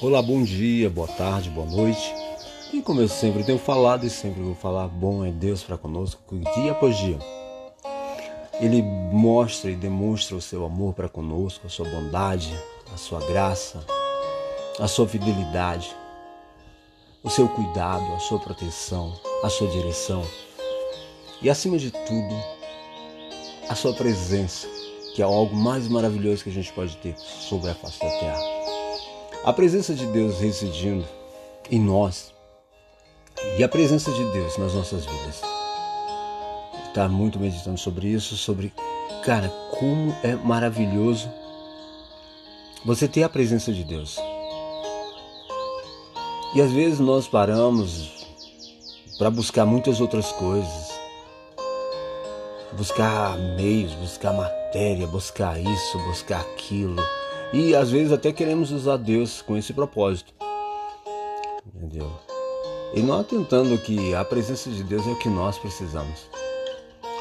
Olá, bom dia, boa tarde, boa noite. E como eu sempre tenho falado e sempre vou falar, bom é Deus para conosco dia após dia. Ele mostra e demonstra o seu amor para conosco, a sua bondade, a sua graça, a sua fidelidade, o seu cuidado, a sua proteção, a sua direção e, acima de tudo, a sua presença, que é algo mais maravilhoso que a gente pode ter sobre a face da terra. A presença de Deus residindo em nós e a presença de Deus nas nossas vidas. Está muito meditando sobre isso, sobre, cara, como é maravilhoso você ter a presença de Deus. E às vezes nós paramos para buscar muitas outras coisas. Buscar meios, buscar matéria, buscar isso, buscar aquilo e às vezes até queremos usar Deus com esse propósito. Entendeu? E não atentando que a presença de Deus é o que nós precisamos.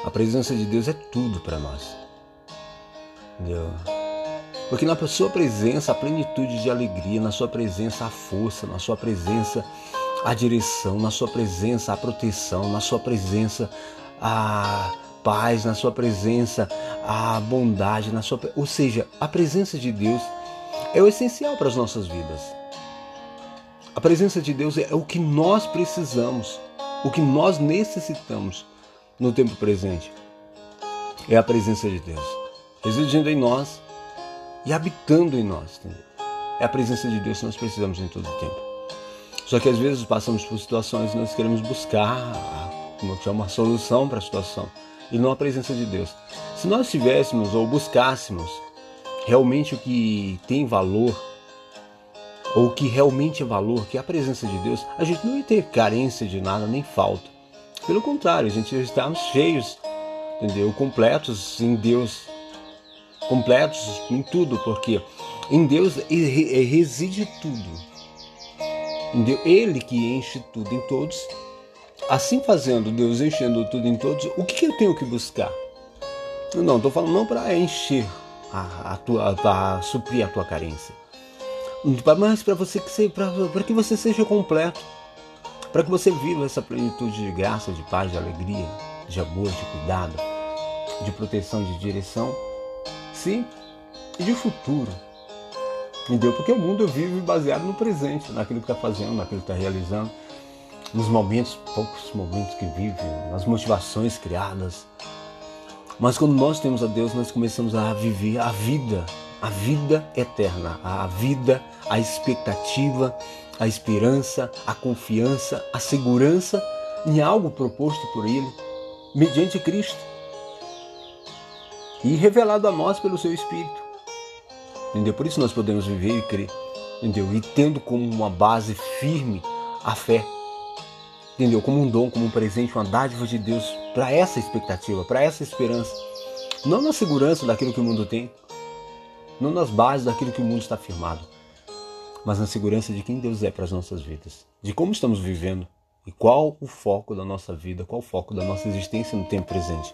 A presença de Deus é tudo para nós. Entendeu? Porque na sua presença a plenitude de alegria, na sua presença a força, na sua presença a direção, na sua presença a proteção, na sua presença a paz, na sua presença, a bondade, na sua, ou seja, a presença de Deus é o essencial para as nossas vidas. A presença de Deus é o que nós precisamos, o que nós necessitamos no tempo presente. É a presença de Deus residindo em nós e habitando em nós. Entendeu? É a presença de Deus que nós precisamos em todo o tempo. Só que às vezes passamos por situações e nós queremos buscar uma solução para a situação e não a presença de Deus. Se nós tivéssemos ou buscássemos realmente o que tem valor, ou o que realmente é valor, que é a presença de Deus, a gente não ia ter carência de nada nem falta. Pelo contrário, a gente ia estar cheios, entendeu? Completos em Deus, completos em tudo, porque em Deus reside tudo. Ele que enche tudo em todos Assim fazendo, Deus enchendo tudo em todos, o que, eu tenho que buscar? Não, estou falando não para encher a, a tua, para suprir a tua carência, mas para você que para que você seja completo, para que você viva essa plenitude de graça, de paz, de alegria, de amor, de cuidado, de proteção, de direção, sim, e de futuro. Entendeu? Porque o mundo vive baseado no presente, naquilo que está fazendo, naquilo que está realizando nos momentos, poucos momentos que vive, nas motivações criadas. Mas quando nós temos a Deus, nós começamos a viver a vida, a vida eterna, a vida, a expectativa, a esperança, a confiança, a segurança em algo proposto por Ele, mediante Cristo e revelado a nós pelo Seu Espírito. Entendeu? Por isso nós podemos viver e crer, entendeu? E tendo como uma base firme a fé entendeu? Como um dom, como um presente, uma dádiva de Deus para essa expectativa, para essa esperança. Não na segurança daquilo que o mundo tem, não nas bases daquilo que o mundo está firmado, mas na segurança de quem Deus é para as nossas vidas, de como estamos vivendo e qual o foco da nossa vida, qual o foco da nossa existência no tempo presente.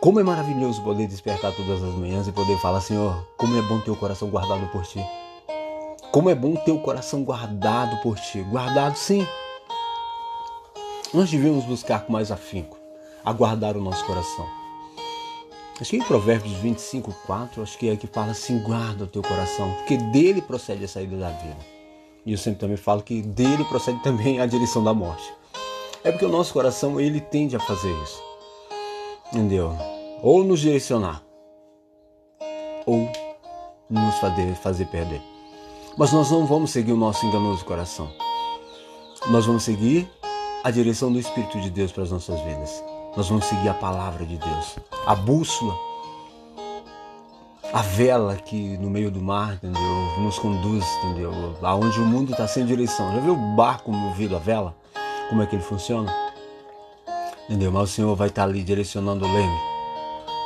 Como é maravilhoso poder despertar todas as manhãs e poder falar, Senhor, como é bom ter o coração guardado por Ti. Como é bom ter o coração guardado por ti. Guardado sim. Nós devemos buscar com mais afinco a guardar o nosso coração. Acho que em Provérbios 25, 4, acho que é que fala assim: guarda o teu coração, porque dele procede a saída da vida. E eu sempre também falo que dele procede também a direção da morte. É porque o nosso coração ele tende a fazer isso. Entendeu? Ou nos direcionar, ou nos fazer, fazer perder. Mas nós não vamos seguir o nosso enganoso coração. Nós vamos seguir a direção do Espírito de Deus para as nossas vidas. Nós vamos seguir a palavra de Deus, a bússola, a vela que no meio do mar, entendeu? Nos conduz, entendeu? Aonde o mundo está sem direção. Já viu o barco movido a vela? Como é que ele funciona? Entendeu? Mas o Senhor vai estar ali direcionando o leme,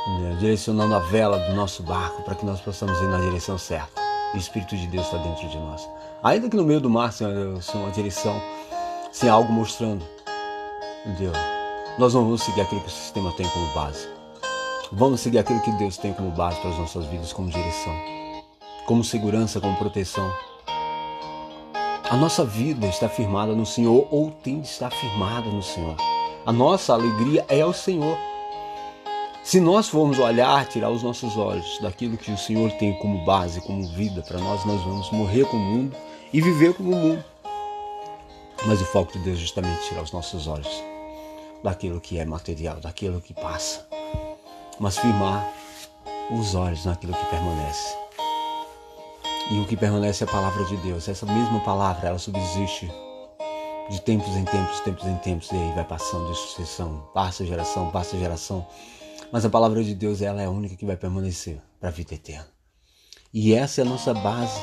entendeu? direcionando a vela do nosso barco para que nós possamos ir na direção certa. O Espírito de Deus está dentro de nós. Ainda que no meio do mar seja uma direção, sem algo mostrando, entendeu? Nós não vamos seguir aquilo que o sistema tem como base. Vamos seguir aquilo que Deus tem como base para as nossas vidas, como direção. como segurança, como proteção. A nossa vida está firmada no Senhor ou tem de estar firmada no Senhor. A nossa alegria é o Senhor. Se nós formos olhar, tirar os nossos olhos daquilo que o Senhor tem como base, como vida para nós, nós vamos morrer com o mundo e viver como o mundo. Mas o foco de Deus é justamente tirar os nossos olhos daquilo que é material, daquilo que passa, mas firmar os olhos naquilo que permanece. E o que permanece é a palavra de Deus. Essa mesma palavra, ela subsiste de tempos em tempos, tempos em tempos, e aí vai passando de sucessão, passa geração, passa geração. Mas a palavra de Deus, ela é a única que vai permanecer para a vida eterna. E essa é a nossa base.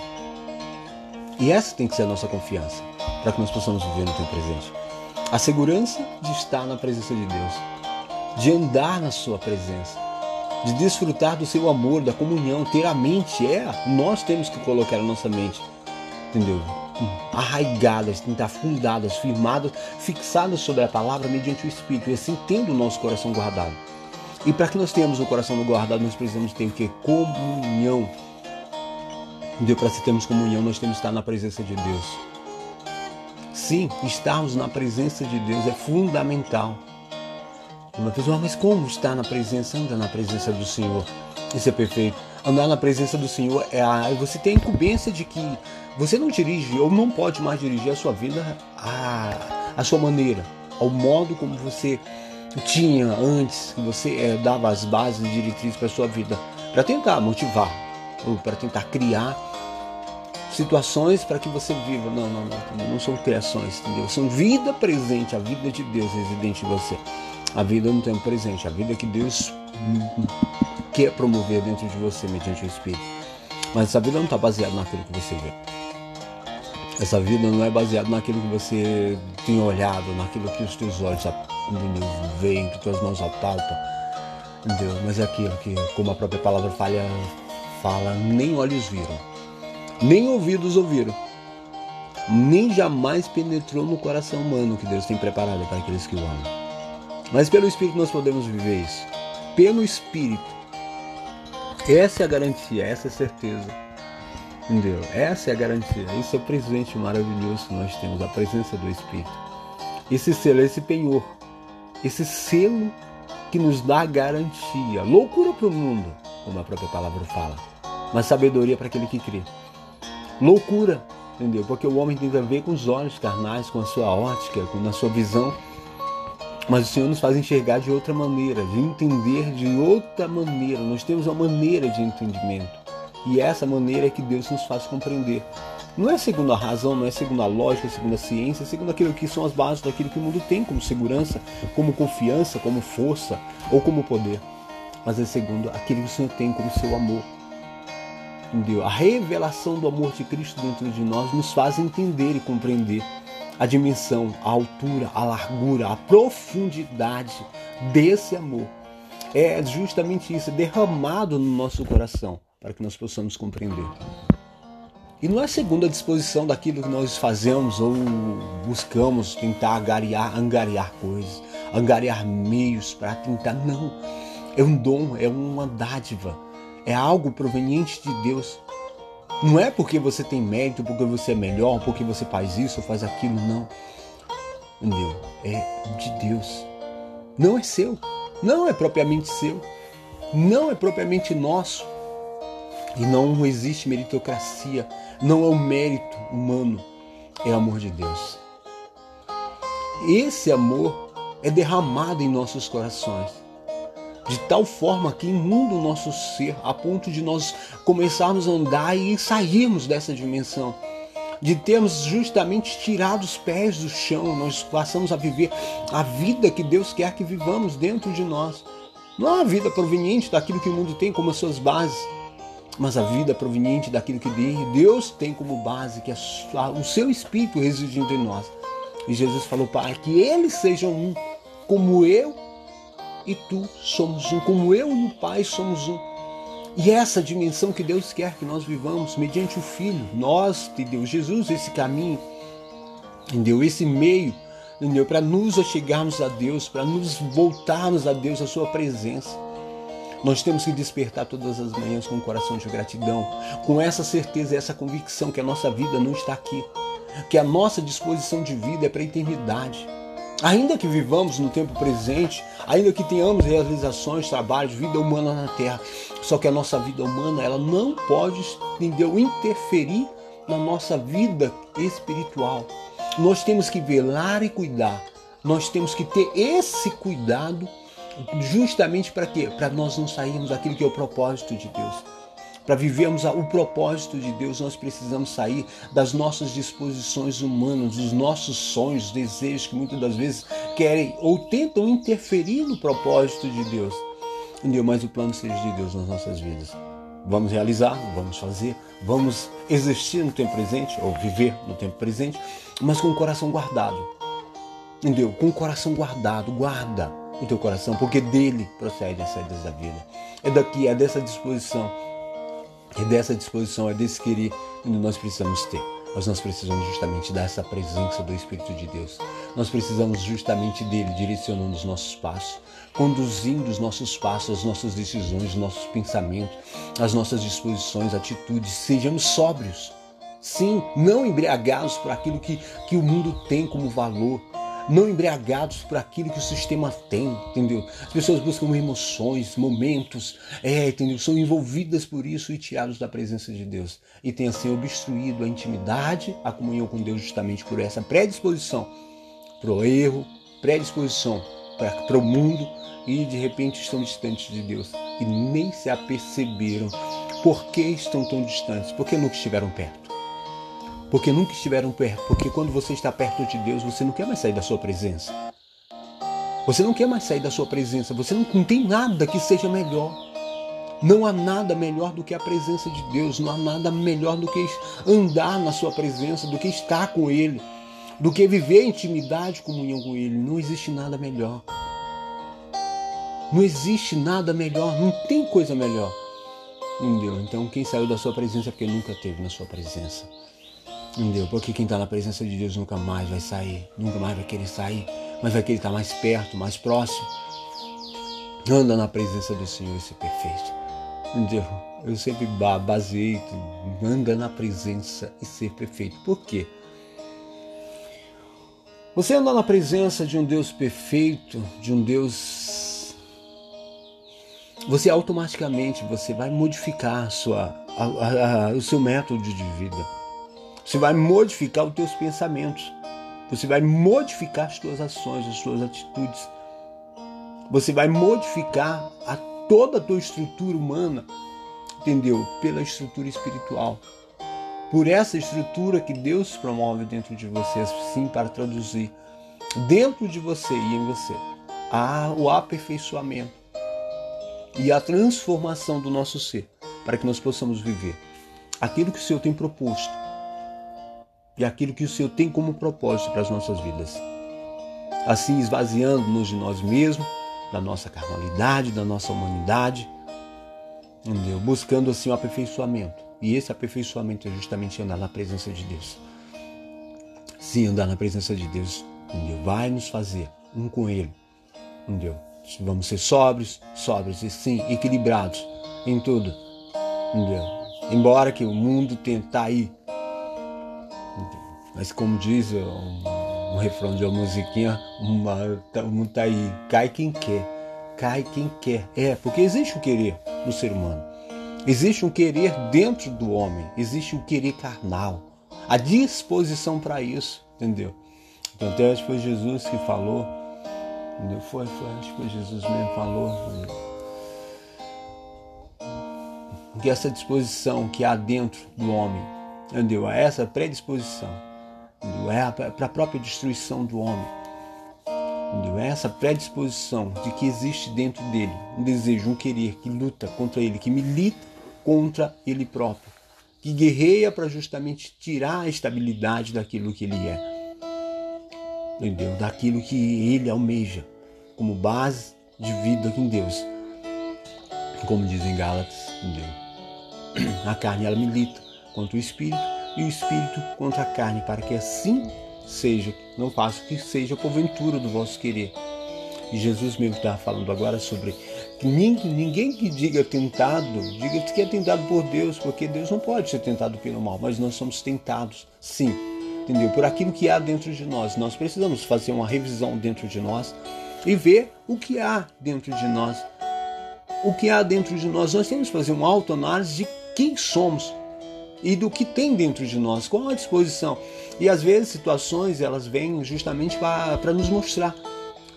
E essa tem que ser a nossa confiança, para que nós possamos viver no tempo presente. A segurança de estar na presença de Deus, de andar na sua presença, de desfrutar do seu amor, da comunhão, ter a mente, é, nós temos que colocar a nossa mente, entendeu? Arraigadas, tentar fundadas, firmadas, fixadas sobre a palavra mediante o Espírito, e assim tendo o nosso coração guardado. E para que nós tenhamos o coração guardado, nós precisamos ter o que? Comunhão. Entendeu? Para se termos comunhão, nós temos que estar na presença de Deus. Sim, estarmos na presença de Deus é fundamental. Uma pessoa, mas como estar na presença? Anda na presença do Senhor. Isso é perfeito. Andar na presença do Senhor é a, você tem a incumbência de que você não dirige ou não pode mais dirigir a sua vida a, a sua maneira, ao modo como você tinha antes, que você é, dava as bases diretrizes para sua vida, para tentar motivar, ou para tentar criar situações para que você viva. Não, não, não, não são criações, entendeu? São vida presente, a vida de Deus residente em você a vida no tempo presente, a vida que Deus quer promover dentro de você mediante o Espírito. Mas essa vida não está baseada naquilo que você vê. Essa vida não é baseada naquilo que você tem olhado, naquilo que os teus olhos veem, que tuas mãos apalpam. Entendeu? Mas é aquilo que, como a própria palavra falha, fala, nem olhos viram, nem ouvidos ouviram, nem jamais penetrou no coração humano que Deus tem preparado para aqueles que o amam. Mas pelo Espírito nós podemos viver isso. Pelo Espírito. Essa é a garantia, essa é a certeza. Entendeu? Essa é a garantia. Isso é o presente maravilhoso que nós temos, a presença do Espírito. Esse selo, esse penhor. Esse selo que nos dá garantia. Loucura para o mundo, como a própria palavra fala. Mas sabedoria para aquele que crê. Loucura, entendeu? Porque o homem tem a ver com os olhos carnais, com a sua ótica, com a sua visão mas o Senhor nos faz enxergar de outra maneira, de entender de outra maneira. Nós temos uma maneira de entendimento. E essa maneira é que Deus nos faz compreender. Não é segundo a razão, não é segundo a lógica, é segundo a ciência, é segundo aquilo que são as bases daquilo que o mundo tem como segurança, como confiança, como força ou como poder. Mas é segundo aquilo que o Senhor tem como seu amor. Entendeu? A revelação do amor de Cristo dentro de nós nos faz entender e compreender a dimensão, a altura, a largura, a profundidade desse amor. É justamente isso, derramado no nosso coração, para que nós possamos compreender. E não é segundo a disposição daquilo que nós fazemos ou buscamos tentar angariar, angariar coisas, angariar meios para tentar. Não. É um dom, é uma dádiva, é algo proveniente de Deus não é porque você tem mérito, porque você é melhor, porque você faz isso ou faz aquilo, não. Entendeu? É de Deus. Não é seu. Não é propriamente seu. Não é propriamente nosso. E não existe meritocracia. Não é o mérito humano. É o amor de Deus. Esse amor é derramado em nossos corações de tal forma que inunda o nosso ser, a ponto de nós começarmos a andar e sairmos dessa dimensão. De termos justamente tirado os pés do chão, nós passamos a viver a vida que Deus quer que vivamos dentro de nós. Não é a vida proveniente daquilo que o mundo tem como suas bases, mas a vida proveniente daquilo que Deus tem como base, que é o seu Espírito reside entre nós. E Jesus falou, Pai, que eles sejam um, como eu e tu somos um, como eu e o Pai somos um. E essa dimensão que Deus quer que nós vivamos mediante o Filho, nós, de Deus, Jesus, esse caminho, entendeu? Esse meio? Para nos achegarmos a Deus, para nos voltarmos a Deus, a Sua presença. Nós temos que despertar todas as manhãs com um coração de gratidão, com essa certeza essa convicção que a nossa vida não está aqui, que a nossa disposição de vida é para a eternidade. Ainda que vivamos no tempo presente, ainda que tenhamos realizações, trabalhos, vida humana na Terra, só que a nossa vida humana ela não pode, entendeu, interferir na nossa vida espiritual. Nós temos que velar e cuidar. Nós temos que ter esse cuidado justamente para quê? Para nós não sairmos daquilo que é o propósito de Deus. Para vivermos o propósito de Deus, nós precisamos sair das nossas disposições humanas, dos nossos sonhos, desejos que muitas das vezes querem ou tentam interferir no propósito de Deus. Entendeu? Mas o plano seja de Deus nas nossas vidas. Vamos realizar, vamos fazer, vamos existir no tempo presente, ou viver no tempo presente, mas com o coração guardado. Entendeu? Com o coração guardado, guarda o teu coração, porque dele procede as saídas da vida. É daqui, é dessa disposição é dessa disposição, é desse querer que nós precisamos ter. Mas nós precisamos justamente dessa presença do Espírito de Deus. Nós precisamos justamente dele direcionando os nossos passos, conduzindo os nossos passos, as nossas decisões, os nossos pensamentos, as nossas disposições, atitudes. Sejamos sóbrios. Sim, não embriagados por aquilo que, que o mundo tem como valor, não embriagados por aquilo que o sistema tem, entendeu? As pessoas buscam emoções, momentos, é, entendeu? São envolvidas por isso e tirados da presença de Deus. E tem assim obstruído a intimidade, a comunhão com Deus justamente por essa predisposição para o erro, predisposição para o mundo e de repente estão distantes de Deus e nem se aperceberam por que estão tão distantes, porque nunca estiveram perto porque nunca estiveram perto. Porque quando você está perto de Deus, você não quer mais sair da sua presença. Você não quer mais sair da sua presença. Você não, não tem nada que seja melhor. Não há nada melhor do que a presença de Deus. Não há nada melhor do que andar na sua presença, do que estar com Ele, do que viver intimidade, comunhão com Ele. Não existe nada melhor. Não existe nada melhor. Não tem coisa melhor. Entendeu? Então, quem saiu da sua presença é porque nunca teve na sua presença. Entendeu? Porque quem está na presença de Deus nunca mais vai sair, nunca mais vai querer sair, mas vai querer estar mais perto, mais próximo. Anda na presença do Senhor e ser perfeito. Entendeu? Eu sempre baseei, anda na presença e ser perfeito. Por quê? Você anda na presença de um Deus perfeito, de um Deus. Você automaticamente você vai modificar a sua, a, a, o seu método de vida. Você vai modificar os teus pensamentos. Você vai modificar as tuas ações, as tuas atitudes. Você vai modificar a toda a tua estrutura humana, entendeu? Pela estrutura espiritual. Por essa estrutura que Deus promove dentro de você, assim para traduzir dentro de você e em você a, o aperfeiçoamento e a transformação do nosso ser, para que nós possamos viver aquilo que o Senhor tem proposto e aquilo que o Senhor tem como propósito para as nossas vidas. Assim, esvaziando-nos de nós mesmos, da nossa carnalidade, da nossa humanidade, entendeu? buscando assim o aperfeiçoamento. E esse aperfeiçoamento é justamente andar na presença de Deus. Sim, andar na presença de Deus entendeu? vai nos fazer um com Ele. Entendeu? Vamos ser sóbrios, sóbrios e sim, equilibrados em tudo. Entendeu? Embora que o mundo tentar ir mas como diz um, um refrão de uma musiquinha, uma, tá, um tá aí, cai quem quer, cai quem quer. É, porque existe o querer no ser humano. Existe um querer dentro do homem, existe um querer carnal, a disposição para isso, entendeu? Então até acho que foi Jesus que falou, entendeu? Foi, foi, acho que foi Jesus mesmo falou. Que essa disposição que há dentro do homem, entendeu? Essa predisposição é para a própria destruição do homem. É essa predisposição de que existe dentro dele um desejo, um querer que luta contra ele, que milita contra ele próprio, que guerreia para justamente tirar a estabilidade daquilo que ele é. Entendeu? Daquilo que ele almeja como base de vida com Deus. Como dizem Gálatas, entendeu? A carne ela milita contra o espírito e o espírito contra a carne, para que assim seja, não faça que seja porventura do vosso querer. E Jesus mesmo estava falando agora sobre Ninguém que diga tentado, diga que é tentado por Deus, porque Deus não pode ser tentado pelo mal, mas nós somos tentados, sim, entendeu? Por aquilo que há dentro de nós. Nós precisamos fazer uma revisão dentro de nós e ver o que há dentro de nós. O que há dentro de nós. Nós temos que fazer uma autoanálise de quem somos e do que tem dentro de nós, qual a disposição. E às vezes situações elas vêm justamente para nos mostrar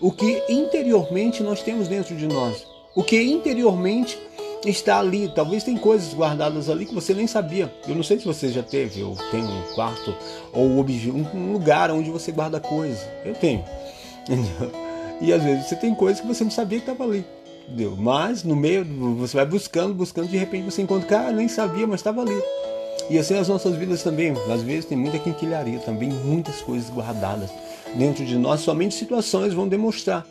o que interiormente nós temos dentro de nós, o que interiormente está ali. Talvez tem coisas guardadas ali que você nem sabia. Eu não sei se você já teve ou tem um quarto ou um lugar onde você guarda coisas. Eu tenho. E às vezes você tem coisas que você não sabia que estava ali. Entendeu? Mas no meio, você vai buscando, buscando, de repente você encontra, cara, nem sabia, mas estava ali. E assim as nossas vidas também. Às vezes tem muita quinquilharia também, muitas coisas guardadas dentro de nós. Somente situações vão demonstrar,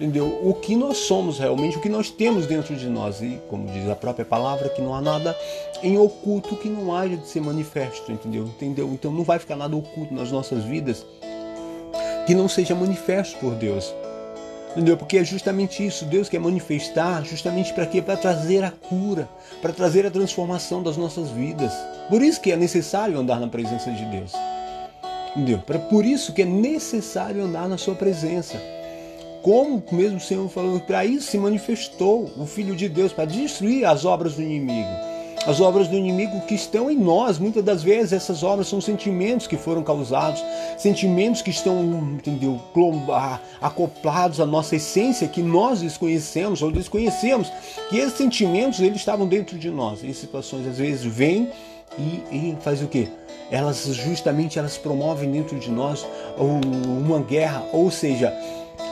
entendeu? O que nós somos realmente, o que nós temos dentro de nós. E como diz a própria palavra, que não há nada em oculto que não haja de ser manifesto, entendeu? Entendeu? Então não vai ficar nada oculto nas nossas vidas que não seja manifesto por Deus. Entendeu? Porque é justamente isso, Deus quer manifestar justamente para quê? Para trazer a cura, para trazer a transformação das nossas vidas. Por isso que é necessário andar na presença de Deus. Entendeu? Por isso que é necessário andar na sua presença. Como mesmo o Senhor falou, para isso se manifestou o Filho de Deus, para destruir as obras do inimigo as obras do inimigo que estão em nós. Muitas das vezes essas obras são sentimentos que foram causados, sentimentos que estão, entendeu, acoplados à nossa essência que nós desconhecemos ou desconhecemos, que esses sentimentos eles estavam dentro de nós. Em situações às vezes vêm e, e faz o quê? Elas justamente elas promovem dentro de nós uma guerra, ou seja,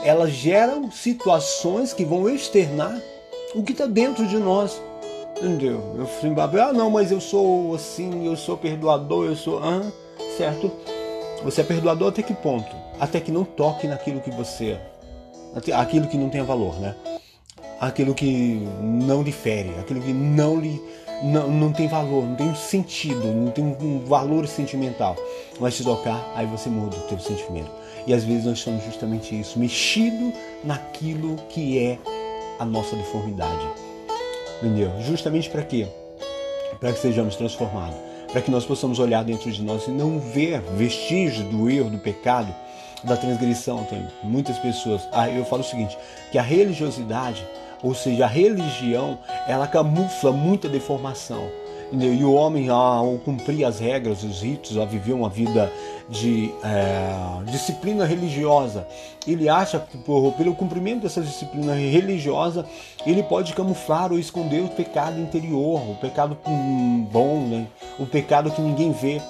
elas geram situações que vão externar o que está dentro de nós. Entendeu? Eu fui ah não, mas eu sou assim, eu sou perdoador, eu sou. Ah, certo? Você é perdoador até que ponto? Até que não toque naquilo que você. Aquilo que não tem valor, né? Aquilo que não lhe fere, aquilo que não lhe. Não, não tem valor, não tem sentido, não tem um valor sentimental. Mas se tocar, aí você muda o teu sentimento. E às vezes nós somos justamente isso, mexido naquilo que é a nossa deformidade Entendeu? Justamente para quê? Para que sejamos transformados. Para que nós possamos olhar dentro de nós e não ver vestígios do erro, do pecado, da transgressão. Tem muitas pessoas. Ah, eu falo o seguinte: que a religiosidade, ou seja, a religião, ela camufla muita deformação. E o homem, ao cumprir as regras, os ritos, a viver uma vida de é, disciplina religiosa, ele acha que por, pelo cumprimento dessa disciplina religiosa, ele pode camuflar ou esconder o pecado interior, o pecado bom, né? o pecado que ninguém vê.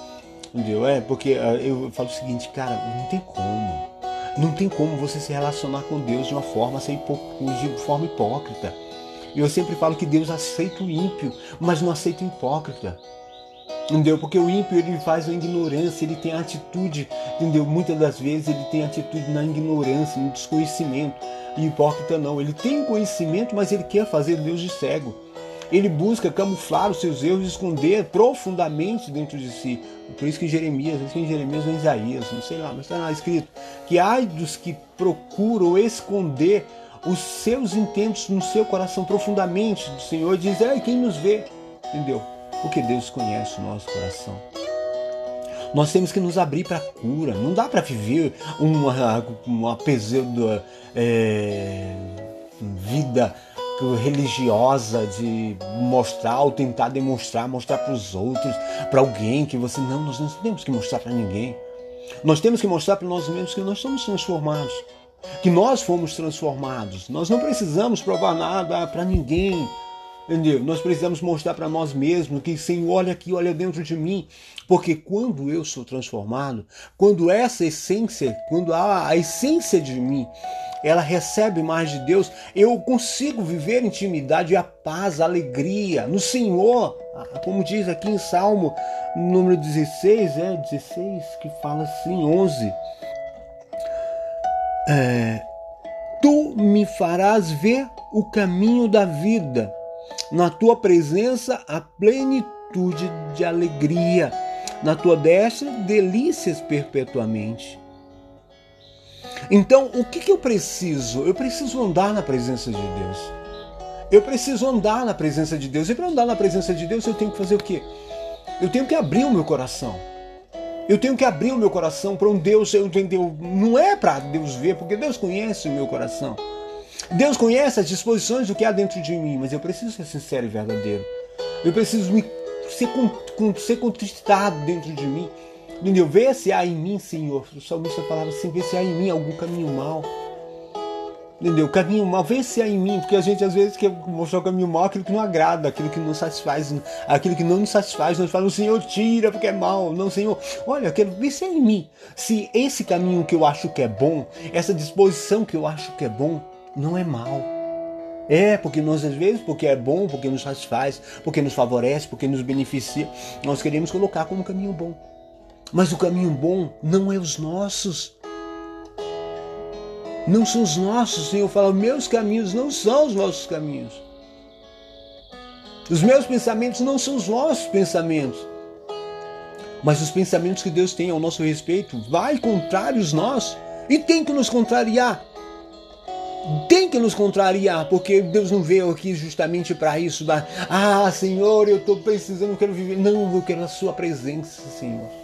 Entendeu? É, porque é, eu falo o seguinte, cara, não tem como. Não tem como você se relacionar com Deus de uma forma, de forma hipócrita. Eu sempre falo que Deus aceita o ímpio, mas não aceita o hipócrita. Entendeu? Porque o ímpio ele faz a ignorância, ele tem a atitude, entendeu? Muitas das vezes ele tem atitude na ignorância, no desconhecimento. E o hipócrita não, ele tem conhecimento, mas ele quer fazer Deus de cego. Ele busca camuflar os seus erros esconder profundamente dentro de si. Por isso que Jeremias, acho que em Jeremias ou Isaías, não sei lá, mas está lá escrito que ai dos que procuram esconder os seus intentos no seu coração profundamente do Senhor, diz: é quem nos vê, entendeu? Porque Deus conhece o nosso coração. Nós temos que nos abrir para a cura. Não dá para viver uma, uma pseudo é, vida religiosa de mostrar ou tentar demonstrar, mostrar para os outros, para alguém que você não, nós não temos que mostrar para ninguém. Nós temos que mostrar para nós mesmos que nós somos transformados que nós fomos transformados. Nós não precisamos provar nada para ninguém. Entendeu? Nós precisamos mostrar para nós mesmos que, Senhor, olha aqui, olha dentro de mim. Porque quando eu sou transformado, quando essa essência, quando a, a essência de mim, ela recebe mais de Deus, eu consigo viver intimidade, a paz, a alegria no Senhor. Ah, como diz aqui em Salmo número 16, é 16, que fala assim, 11 é, tu me farás ver o caminho da vida, na tua presença a plenitude de alegria, na tua destra delícias perpetuamente. Então, o que, que eu preciso? Eu preciso andar na presença de Deus. Eu preciso andar na presença de Deus. E para andar na presença de Deus, eu tenho que fazer o quê? Eu tenho que abrir o meu coração. Eu tenho que abrir o meu coração para um Deus, entendeu? Não é para Deus ver, porque Deus conhece o meu coração. Deus conhece as disposições do que há dentro de mim, mas eu preciso ser sincero e verdadeiro. Eu preciso me, ser, ser contristado dentro de mim. Entendeu? Vê se há em mim, Senhor. O salmista falava assim: vê se há em mim algum caminho mal. Entendeu? Caminho mal, vê se há em mim, porque a gente às vezes quer mostrar o caminho mal, aquilo que não agrada, aquilo que não satisfaz, aquilo que não nos satisfaz. Nós falamos, Senhor, tira porque é mal. Não, Senhor, olha, eu quero se é em mim. Se esse caminho que eu acho que é bom, essa disposição que eu acho que é bom, não é mal. É, porque nós às vezes, porque é bom, porque nos satisfaz, porque nos favorece, porque nos beneficia, nós queremos colocar como caminho bom. Mas o caminho bom não é os nossos. Não são os nossos. Senhor fala: meus caminhos não são os vossos caminhos. Os meus pensamentos não são os vossos pensamentos. Mas os pensamentos que Deus tem ao nosso respeito vai contrários nós e tem que nos contrariar. Tem que nos contrariar, porque Deus não veio aqui justamente para isso. Da, ah, Senhor, eu estou precisando, eu quero viver. Não, eu quero a Sua presença, Senhor.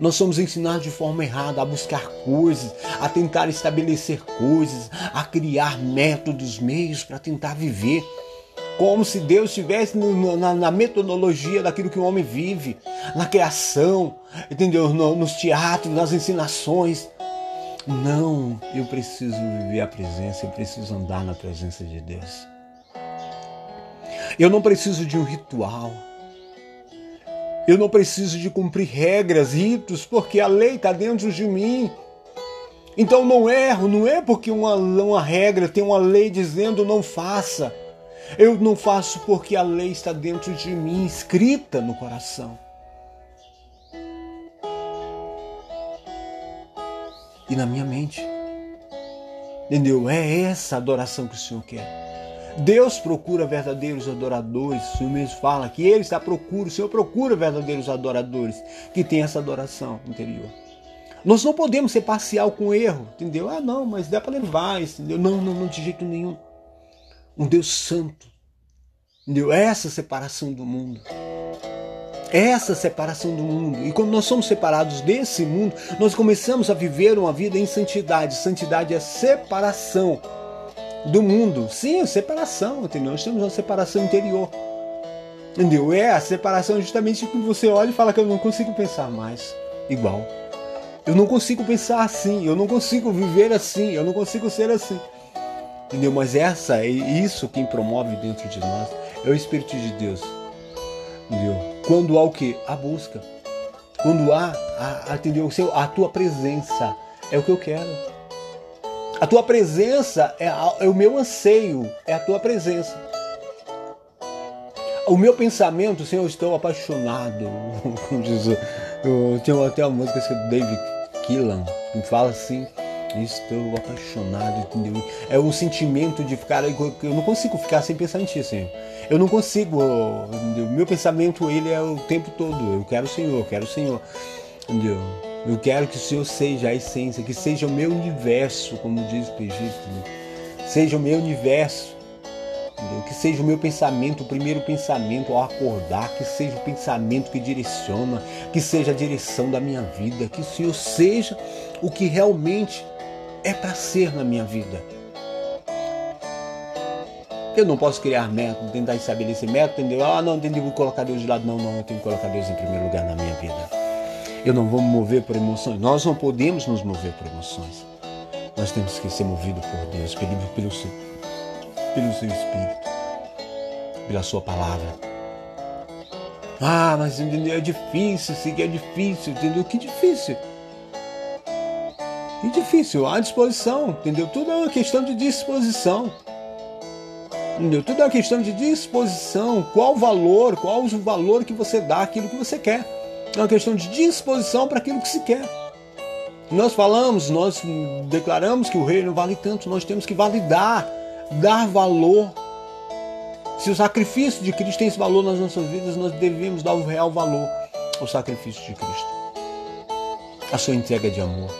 Nós somos ensinados de forma errada a buscar coisas, a tentar estabelecer coisas, a criar métodos, meios para tentar viver. Como se Deus estivesse na, na, metodologia daquilo que o homem vive, na criação, entendeu? No, nos teatros, nas ensinações. Não, eu preciso viver a presença, eu preciso andar na presença de Deus. Eu não preciso de um ritual. Eu não preciso de cumprir regras, ritos, porque a lei está dentro de mim. Então não erro, não é porque uma, uma regra tem uma lei dizendo não faça. Eu não faço porque a lei está dentro de mim, escrita no coração. E na minha mente. Entendeu? É essa adoração que o Senhor quer. Deus procura verdadeiros adoradores. O Senhor mesmo fala que Ele está procura, o Senhor procura verdadeiros adoradores que têm essa adoração interior. Nós não podemos ser parcial com erro, entendeu? Ah, não, mas dá para levar, entendeu? Não, não, não, de jeito nenhum. Um Deus santo, entendeu? Essa separação do mundo. Essa separação do mundo. E quando nós somos separados desse mundo, nós começamos a viver uma vida em santidade. Santidade é separação do mundo. Sim, separação, entendeu? Nós temos uma separação interior. Entendeu? É a separação justamente que você olha e fala que eu não consigo pensar mais igual. Eu não consigo pensar assim, eu não consigo viver assim, eu não consigo ser assim. Entendeu? Mas essa é isso quem promove dentro de nós é o Espírito de Deus. Entendeu? Quando há o que? A busca. Quando há, a, entendeu? A tua presença é o que eu quero. A tua presença é, é o meu anseio, é a tua presença. O meu pensamento, Senhor, eu estou apaixonado. Eu até uma música do David Killan que fala assim: Estou apaixonado, entendeu? É o sentimento de ficar. Eu não consigo ficar sem pensar em ti, Senhor. Eu não consigo. Entendeu? Meu pensamento, ele é o tempo todo. Eu quero o Senhor, eu quero o Senhor. Entendeu? Eu quero que o Senhor seja a essência, que seja o meu universo, como diz o Egito, seja o meu universo, entendeu? que seja o meu pensamento, o primeiro pensamento ao acordar, que seja o pensamento que direciona, que seja a direção da minha vida, que o Senhor seja o que realmente é para ser na minha vida. Eu não posso criar método, tentar estabelecer método, entendeu? Ah, não, entendeu? Vou colocar Deus de lado. Não, não, eu tenho que colocar Deus em primeiro lugar na minha vida. Eu não vou me mover por emoções. Nós não podemos nos mover por emoções. Nós temos que ser movidos por Deus, pelo, pelo, seu, pelo seu Espírito, pela Sua palavra. Ah, mas entendeu? É difícil, seguir é difícil, entendeu? Que difícil. Que difícil, há disposição, entendeu? Tudo é uma questão de disposição. Entendeu? Tudo é uma questão de disposição. Qual o valor, qual o valor que você dá àquilo que você quer. É uma questão de disposição para aquilo que se quer. Nós falamos, nós declaramos que o reino vale tanto, nós temos que validar, dar valor. Se o sacrifício de Cristo tem esse valor nas nossas vidas, nós devemos dar o real valor ao sacrifício de Cristo. A sua entrega de amor.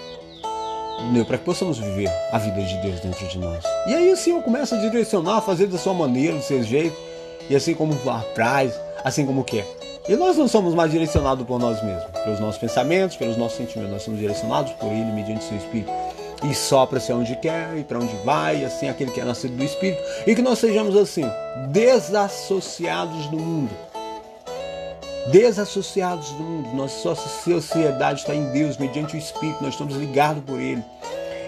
para que possamos viver a vida de Deus dentro de nós. E aí o Senhor começa a direcionar, a fazer da sua maneira, do seu jeito, e assim como apraz, assim como quer. E nós não somos mais direcionados por nós mesmos, pelos nossos pensamentos, pelos nossos sentimentos, nós somos direcionados por Ele mediante seu Espírito. E sopra-se onde quer e para onde vai, assim aquele que é nascido do Espírito, e que nós sejamos assim, desassociados do mundo desassociados do mundo. Nossa sociedade está em Deus, mediante o Espírito, nós estamos ligados por Ele.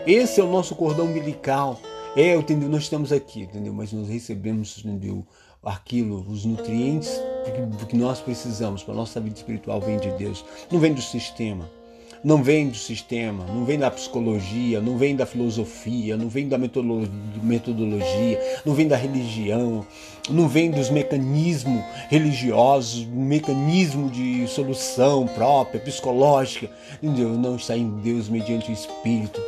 Esse é o nosso cordão umbilical. É, entendeu? Nós estamos aqui, entendeu? Mas nós recebemos, entendeu? Aquilo, os nutrientes que nós precisamos para a nossa vida espiritual vem de Deus, não vem do sistema não vem do sistema, não vem da psicologia, não vem da filosofia, não vem da metodologia, não vem da religião, não vem dos mecanismos religiosos, mecanismo de solução própria, psicológica. Entendeu? Não está em Deus mediante o Espírito.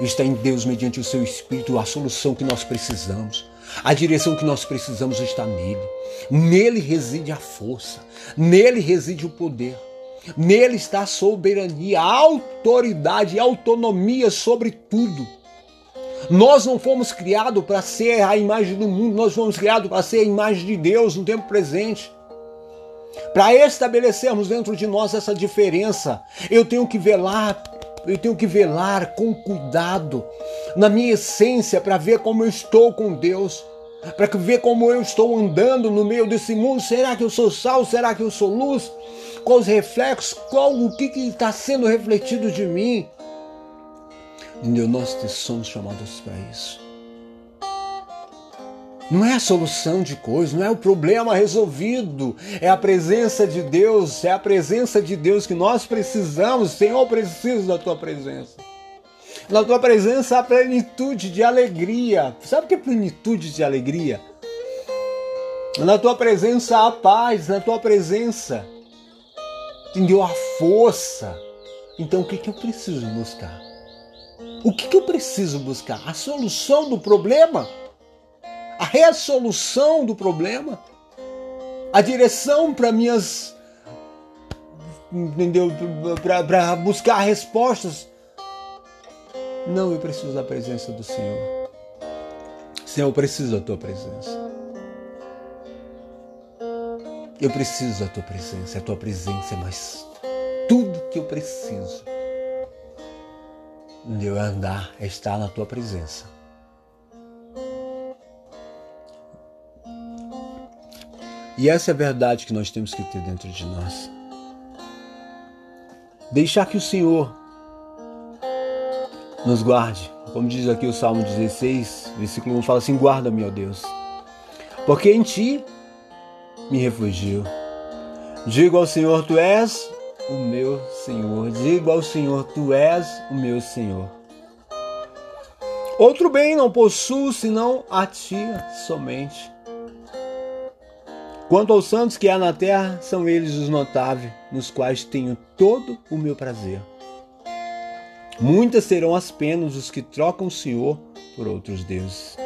Está em Deus mediante o seu Espírito a solução que nós precisamos. A direção que nós precisamos está nele. Nele reside a força, nele reside o poder. Nele está a soberania, a autoridade e autonomia sobre tudo. Nós não fomos criados para ser a imagem do mundo, nós fomos criados para ser a imagem de Deus no tempo presente. Para estabelecermos dentro de nós essa diferença, eu tenho que velar, eu tenho que velar com cuidado na minha essência para ver como eu estou com Deus, para ver como eu estou andando no meio desse mundo. Será que eu sou sal? Será que eu sou luz? qual os reflexos, qual o que está sendo refletido de mim. Entendeu? Nós somos chamados para isso. Não é a solução de coisas, não é o problema resolvido, é a presença de Deus, é a presença de Deus que nós precisamos. Senhor, eu preciso da tua presença. Na tua presença há plenitude de alegria. Sabe o que é plenitude de alegria? Na tua presença há paz, na tua presença entendeu? A força. Então o que, que eu preciso buscar? O que, que eu preciso buscar? A solução do problema? A resolução do problema? A direção para minhas. Entendeu? Para buscar respostas? Não, eu preciso da presença do Senhor. Senhor, eu preciso da tua presença. Eu preciso da tua presença, a tua presença é mais tudo que eu preciso. De eu andar é estar na tua presença. E essa é a verdade que nós temos que ter dentro de nós. Deixar que o Senhor nos guarde. Como diz aqui o Salmo 16, versículo 1 fala assim: Guarda-me, ó Deus, porque em ti me refugio. Digo ao Senhor, tu és o meu Senhor. Digo ao Senhor, tu és o meu Senhor. Outro bem não possuo senão a ti somente. Quanto aos santos que há na terra, são eles os notáveis, nos quais tenho todo o meu prazer. Muitas serão as penas dos que trocam o Senhor por outros deuses.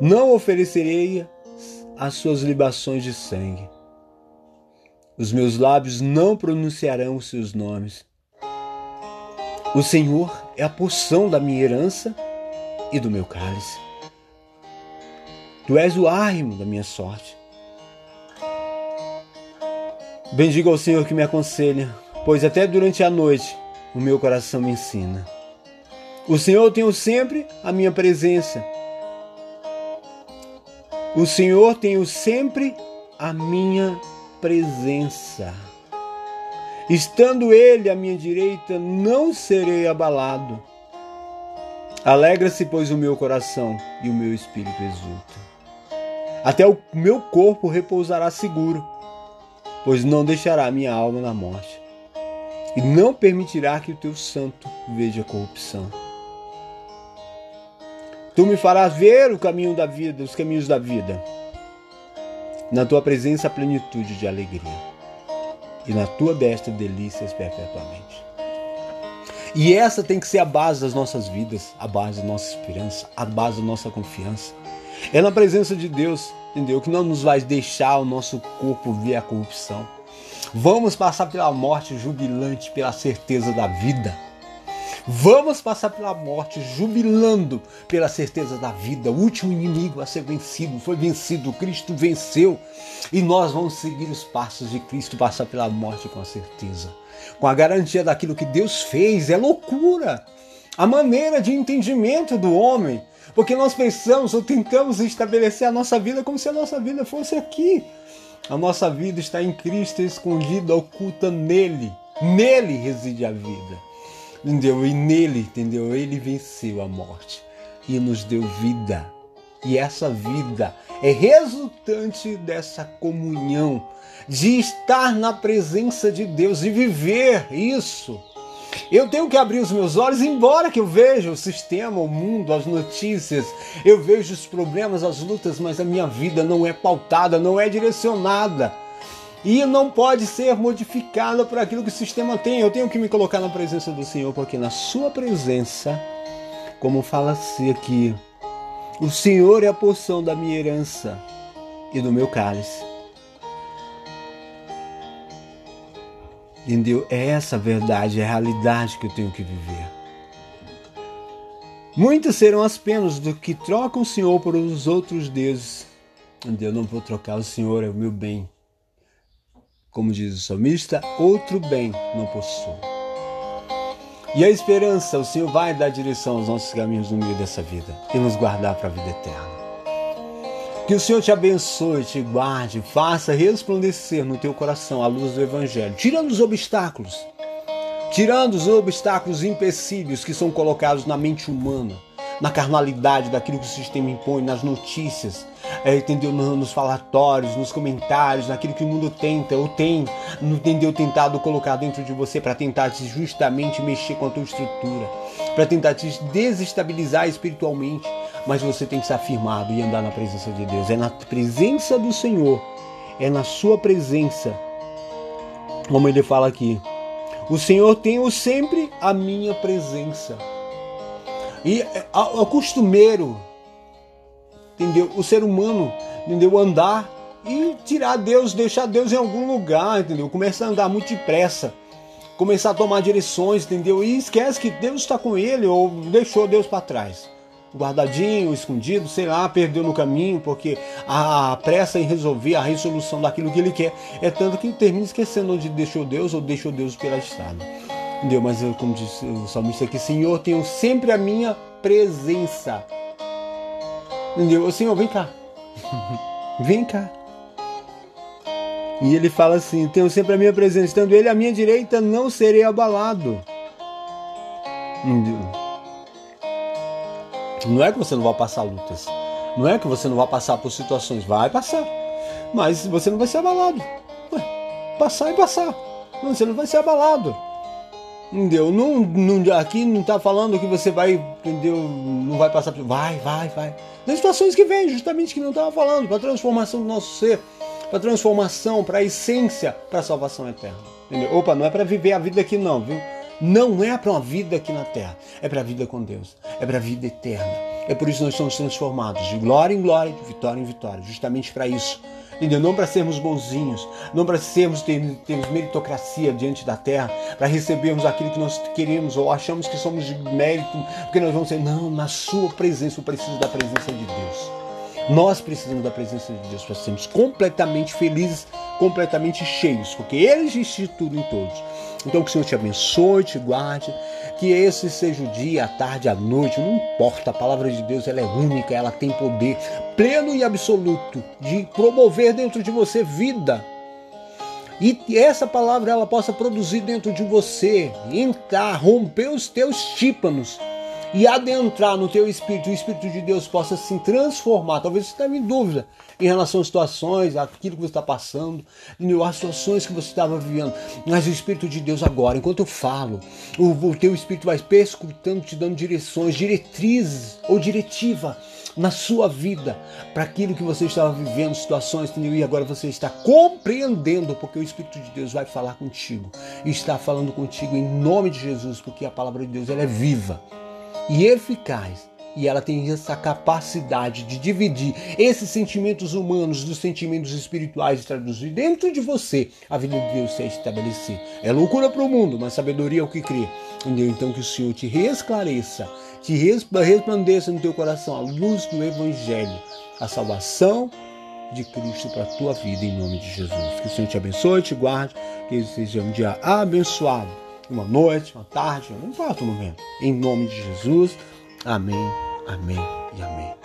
Não oferecerei as suas libações de sangue. Os meus lábios não pronunciarão os seus nomes. O Senhor é a porção da minha herança e do meu cálice. Tu és o árimo da minha sorte. Bendiga ao Senhor que me aconselha, pois até durante a noite o meu coração me ensina. O Senhor tem sempre a minha presença o Senhor tem sempre a minha presença. Estando Ele à minha direita, não serei abalado. Alegra-se, pois, o meu coração e o meu espírito exulta. Até o meu corpo repousará seguro, pois não deixará minha alma na morte, e não permitirá que o teu santo veja corrupção. Tu me farás ver o caminho da vida, os caminhos da vida. Na tua presença, plenitude de alegria. E na tua destra, delícias perpetuamente. E essa tem que ser a base das nossas vidas, a base da nossa esperança, a base da nossa confiança. É na presença de Deus, entendeu? Que não nos vai deixar o nosso corpo ver a corrupção. Vamos passar pela morte jubilante, pela certeza da vida Vamos passar pela morte jubilando pela certeza da vida. O último inimigo a ser vencido foi vencido, Cristo venceu. E nós vamos seguir os passos de Cristo, passar pela morte com a certeza. Com a garantia daquilo que Deus fez. É loucura. A maneira de entendimento do homem. Porque nós pensamos ou tentamos estabelecer a nossa vida como se a nossa vida fosse aqui. A nossa vida está em Cristo, escondida, oculta nele. Nele reside a vida entendeu? E nele, entendeu? Ele venceu a morte e nos deu vida. E essa vida é resultante dessa comunhão, de estar na presença de Deus e viver isso. Eu tenho que abrir os meus olhos, embora que eu veja o sistema, o mundo, as notícias, eu vejo os problemas, as lutas, mas a minha vida não é pautada, não é direcionada e não pode ser modificada por aquilo que o sistema tem. Eu tenho que me colocar na presença do Senhor, porque na Sua presença, como fala-se aqui, o Senhor é a porção da minha herança e do meu cálice. Entendeu? É essa a verdade, é a realidade que eu tenho que viver. Muitas serão as penas do que trocam o Senhor por os outros deuses. Eu não vou trocar o Senhor, é o meu bem. Como diz o salmista, outro bem não possuo. E a esperança, o Senhor vai dar direção aos nossos caminhos no meio dessa vida e nos guardar para a vida eterna. Que o Senhor te abençoe, te guarde, faça resplandecer no teu coração a luz do Evangelho, tirando os obstáculos, tirando os obstáculos empecilhos que são colocados na mente humana, na carnalidade daquilo que o sistema impõe, nas notícias, é, entendeu? Nos falatórios, nos comentários, naquilo que o mundo tenta ou tem, entendeu? Tentado colocar dentro de você para tentar justamente mexer com a tua estrutura, para tentar te desestabilizar espiritualmente. Mas você tem que estar firmado e andar na presença de Deus. É na presença do Senhor, é na Sua presença, como ele fala aqui. O Senhor tem sempre a minha presença. E é, costumeiro entendeu? O ser humano, entendeu? Andar e tirar Deus, deixar Deus em algum lugar, entendeu? Começar a andar muito depressa, começar a tomar direções, entendeu? E esquece que Deus está com ele ou deixou Deus para trás. Guardadinho, escondido, sei lá, perdeu no caminho, porque a pressa em resolver a resolução daquilo que ele quer é tanto que termina esquecendo onde deixou Deus ou deixou Deus pela estrada. Entendeu? Mas como disse o salmista aqui, Senhor, tenho sempre a minha presença Entendeu? Senhor, vem cá. vem cá. E ele fala assim: Tenho sempre a minha presença, estando ele à minha direita, não serei abalado. Entendeu? Não é que você não vai passar lutas. Não é que você não vai passar por situações. Vai passar. Mas você não vai ser abalado. Ué, passar e passar. Você não vai ser abalado. Entendeu? Não, não, aqui não está falando que você vai, entendeu? Não vai passar por. Vai, vai, vai. Das situações que vem, justamente que não estava falando, para transformação do nosso ser, para transformação, para essência, para salvação eterna. Entendeu? Opa, não é para viver a vida aqui, não, viu? Não é para uma vida aqui na terra, é para a vida com Deus, é para a vida eterna. É por isso que nós somos transformados de glória em glória, de vitória em vitória, justamente para isso entendeu? Não para sermos bonzinhos, não para sermos termos, termos meritocracia diante da terra, para recebermos aquilo que nós queremos ou achamos que somos de mérito, porque nós vamos ser, não, na sua presença, eu preciso da presença de Deus. Nós precisamos da presença de Deus para sermos completamente felizes, completamente cheios, porque Ele existe tudo em todos. Então que o Senhor te abençoe, te guarde, que esse seja o dia, a tarde, a noite, não importa, a palavra de Deus ela é única, ela tem poder pleno e absoluto de promover dentro de você vida. E essa palavra ela possa produzir dentro de você, entrar, romper os teus tímpanos e adentrar no teu espírito, o Espírito de Deus possa se transformar. Talvez você esteja em dúvida em relação às situações, aquilo que você está passando, as situações que você estava vivendo. Mas o Espírito de Deus agora, enquanto eu falo, o, o teu Espírito vai perscrutando, te dando direções, diretrizes ou diretiva na sua vida para aquilo que você estava vivendo, situações, entendeu? E agora você está compreendendo, porque o Espírito de Deus vai falar contigo. Está falando contigo em nome de Jesus, porque a palavra de Deus ela é viva e eficaz. E ela tem essa capacidade de dividir esses sentimentos humanos dos sentimentos espirituais e traduzir dentro de você a vida de Deus se estabelecer. É loucura para o mundo, mas sabedoria é o que crê. Entendeu? Então que o Senhor te resclareça, te resplandeça no teu coração a luz do Evangelho, a salvação de Cristo para a tua vida, em nome de Jesus. Que o Senhor te abençoe, te guarde, que seja um dia abençoado. Uma noite, uma tarde, não importa o momento. Em nome de Jesus. Amém, amém e amém.